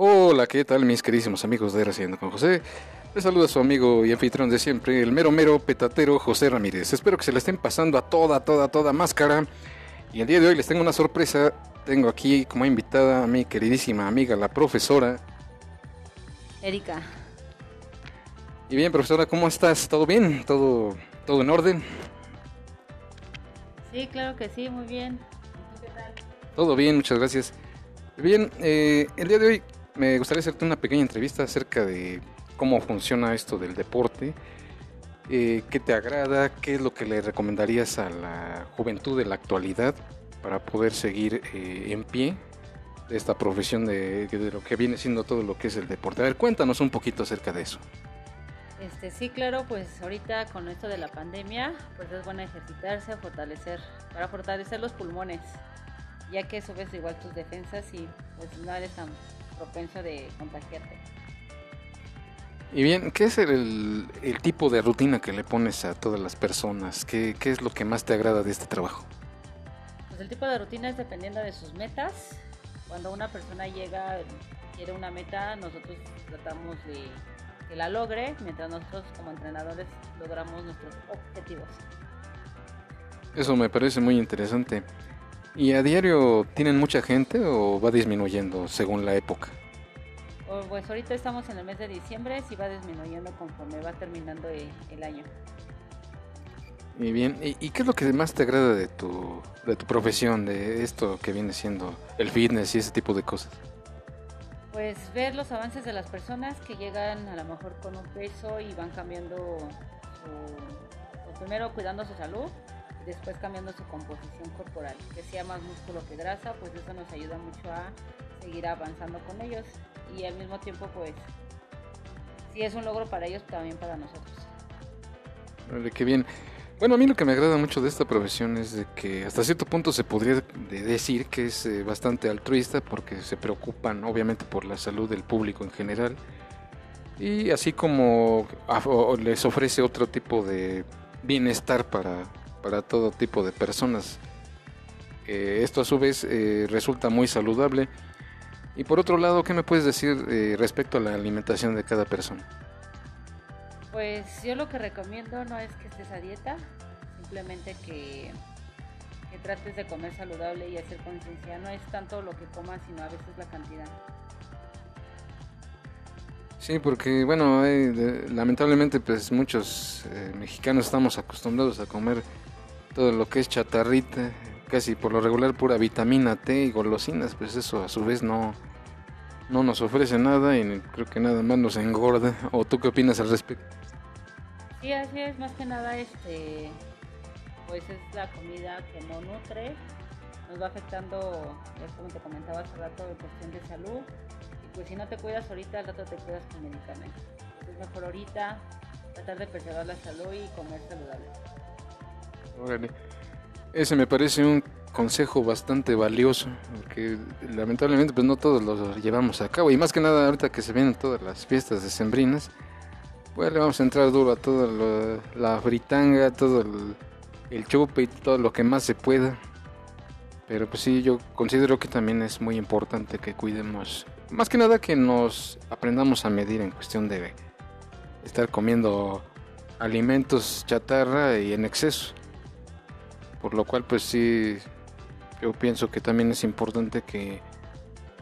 Hola, ¿qué tal mis queridísimos amigos de Reciendo con José? Les saluda su amigo y anfitrión de siempre, el mero mero petatero José Ramírez. Espero que se le estén pasando a toda, toda, toda máscara. Y el día de hoy les tengo una sorpresa. Tengo aquí como invitada a mi queridísima amiga, la profesora. Erika. Y bien, profesora, ¿cómo estás? ¿Todo bien? ¿Todo, todo en orden? Sí, claro que sí, muy bien. ¿Qué tal? Todo bien, muchas gracias. Bien, eh, el día de hoy me gustaría hacerte una pequeña entrevista acerca de cómo funciona esto del deporte, eh, qué te agrada, qué es lo que le recomendarías a la juventud de la actualidad para poder seguir eh, en pie de esta profesión de, lo que viene siendo todo lo que es el deporte. A ver, cuéntanos un poquito acerca de eso. Este, sí, claro, pues ahorita con esto de la pandemia, pues es bueno ejercitarse, fortalecer, para fortalecer los pulmones, ya que subes igual tus defensas y pues no eres tan propenso de contagiarte. Y bien, ¿qué es el, el, tipo de rutina que le pones a todas las personas? ¿Qué, ¿Qué, es lo que más te agrada de este trabajo? Pues el tipo de rutina es dependiendo de sus metas. Cuando una persona llega, quiere una meta, nosotros tratamos de que la logre, mientras nosotros como entrenadores logramos nuestros objetivos. Eso me parece muy interesante. ¿Y a diario tienen mucha gente o va disminuyendo según la época? Pues ahorita estamos en el mes de diciembre, sí va disminuyendo conforme va terminando el año. Y bien, ¿y, qué es lo que más te agrada de tu, de tu profesión, de esto que viene siendo el fitness y ese tipo de cosas? Pues ver los avances de las personas que llegan a lo mejor con un peso y van cambiando su, pues primero cuidando su salud después cambiando su composición corporal, que sea más músculo que grasa, pues eso nos ayuda mucho a seguir avanzando con ellos y al mismo tiempo pues si es un logro para ellos también para nosotros. Vale, qué bien. Bueno, a mí lo que me agrada mucho de esta profesión es de que hasta cierto punto se podría decir que es eh, bastante altruista porque se preocupan obviamente por la salud del público en general y así como les ofrece otro tipo de bienestar para, para todo tipo de personas. Eh, esto a su vez eh, resulta muy saludable. Y por otro lado, ¿qué me puedes decir eh, respecto a la alimentación de cada persona? Pues yo lo que recomiendo no es que estés a dieta, simplemente que, que trates de comer saludable y hacer conciencia. No es tanto lo que comas, sino a veces la cantidad. Sí, porque bueno, lamentablemente pues muchos eh, mexicanos estamos acostumbrados a comer todo lo que es chatarrita, casi por lo regular pura vitamina T y golosinas, pues eso a su vez no, no nos ofrece nada y creo que nada más nos engorda. ¿O tú qué opinas al respecto? Sí, así es, más que nada, este, pues es la comida que no nutre, nos va afectando, ya como te comentaba hace rato, en cuestión de salud. Y pues si no te cuidas ahorita, al rato te cuidas con medicamentos. Es mejor ahorita tratar de preservar la salud y comer saludable. Órale. Ese me parece un consejo bastante valioso, porque lamentablemente pues no todos lo llevamos a cabo, y más que nada ahorita que se vienen todas las fiestas decembrinas, pues le vamos a entrar duro a toda la fritanga, todo el, el chupe y todo lo que más se pueda. Pero pues sí, yo considero que también es muy importante que cuidemos, más que nada que nos aprendamos a medir en cuestión de estar comiendo alimentos chatarra y en exceso. Por lo cual pues sí, yo pienso que también es importante que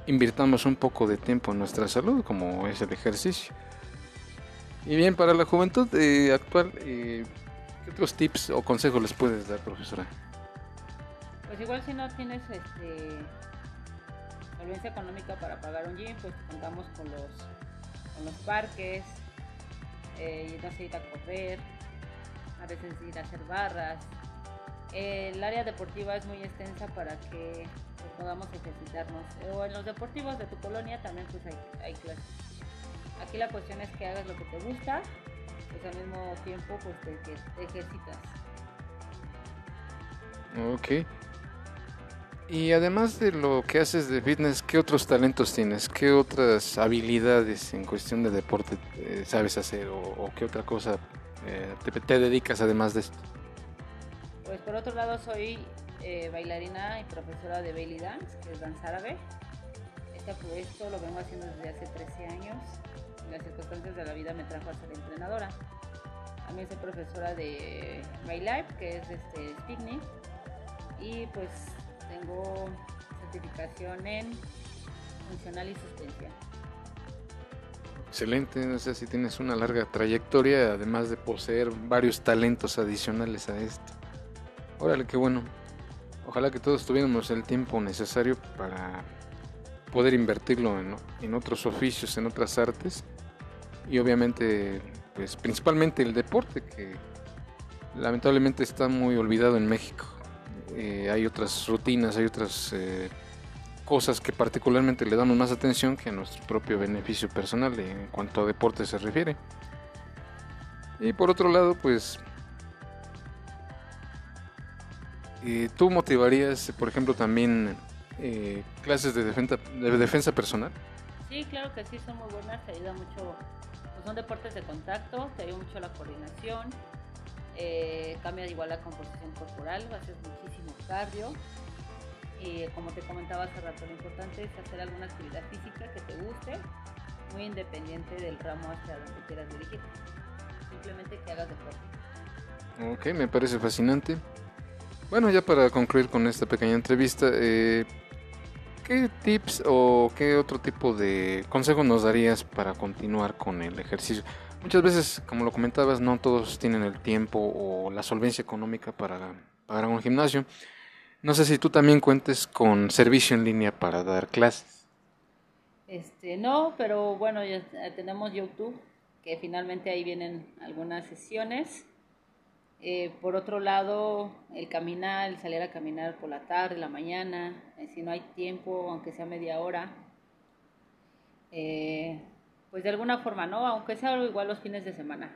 invirtamos un poco de tiempo en nuestra salud, como es el ejercicio. Y bien, para la juventud eh, actual, eh, ¿qué otros tips o consejos les puedes dar, profesora? Pues igual si no tienes este solvencia económica para pagar un gym, pues contamos con los, con los parques, eh, no sé, ir a correr, a veces ir a hacer barras, el área deportiva es muy extensa para que pues, podamos ejercitarnos. O en los deportivos de tu colonia también pues hay, clases. Aquí la cuestión es que hagas lo que te gusta, pues al mismo tiempo pues te, te ejercitas. Ok. Y además de lo que haces de fitness, ¿qué otros talentos tienes? ¿Qué otras habilidades en cuestión de deporte eh, sabes hacer? ¿O, qué otra cosa eh, te dedicas además de esto? Pues por otro lado soy eh, bailarina y profesora de belly dance, que es danza árabe. ahorita pues esto lo vengo haciendo desde hace 13 años. Las circunstancias de la vida me trajo a ser entrenadora. También soy profesora de My Life, que es este Spigny. Y pues tengo certificación en funcional y sustancia. Excelente, no sé si tienes una larga trayectoria, además de poseer varios talentos adicionales a esto. Órale, qué bueno. Ojalá que todos tuviéramos el tiempo necesario para poder invertirlo en, en otros oficios, en otras artes y obviamente, pues principalmente el deporte que lamentablemente está muy olvidado en México. Eh, hay otras rutinas, hay otras eh, cosas que particularmente le damos más atención que a nuestro propio beneficio personal en cuanto a deporte se refiere. Y por otro lado, pues eh, tú motivarías, por ejemplo, también eh, clases de defensa, de defensa personal. Sí, claro que sí, son muy buenas, te ayuda mucho, pues son deportes de contacto, te ayuda mucho la coordinación, eh, cambia igual la composición corporal, haces muchísimo cardio y como te comentaba hace rato, lo importante es hacer alguna actividad física que te guste, muy independiente del ramo hacia donde quieras dirigir. Simplemente que hagas deporte. Ok, me parece fascinante. Bueno, ya para concluir con esta pequeña entrevista, eh, ¿qué tips o qué otro tipo de consejo nos darías para continuar con el ejercicio? Muchas veces, como lo comentabas, no todos tienen el tiempo o la solvencia económica para pagar un gimnasio. No sé si tú también cuentes con servicio en línea para dar clases. Este, no, pero bueno, ya tenemos YouTube, que finalmente ahí vienen algunas sesiones. Eh, por otro lado, el caminar, el salir a caminar por la tarde, la mañana, eh, si no hay tiempo, aunque sea media hora, eh, pues de alguna forma, ¿no? Aunque sea igual los fines de semana.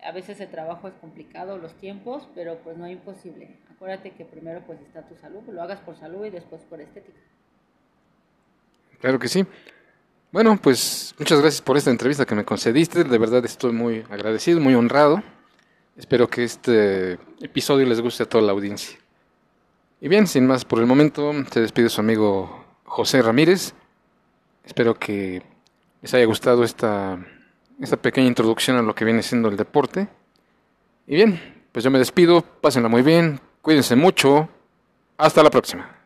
A veces el trabajo es complicado, los tiempos, pero pues no es imposible. Acuérdate que primero pues está tu salud, lo hagas por salud y después por estética. Claro que sí. Bueno, pues muchas gracias por esta entrevista que me concediste. De verdad estoy muy agradecido, muy honrado. Espero que este episodio les guste a toda la audiencia. Y bien, sin más por el momento, se despide su amigo José Ramírez. Espero que les haya gustado esta, esta pequeña introducción a lo que viene siendo el deporte. Y bien, pues yo me despido, pásenla muy bien, cuídense mucho, hasta la próxima.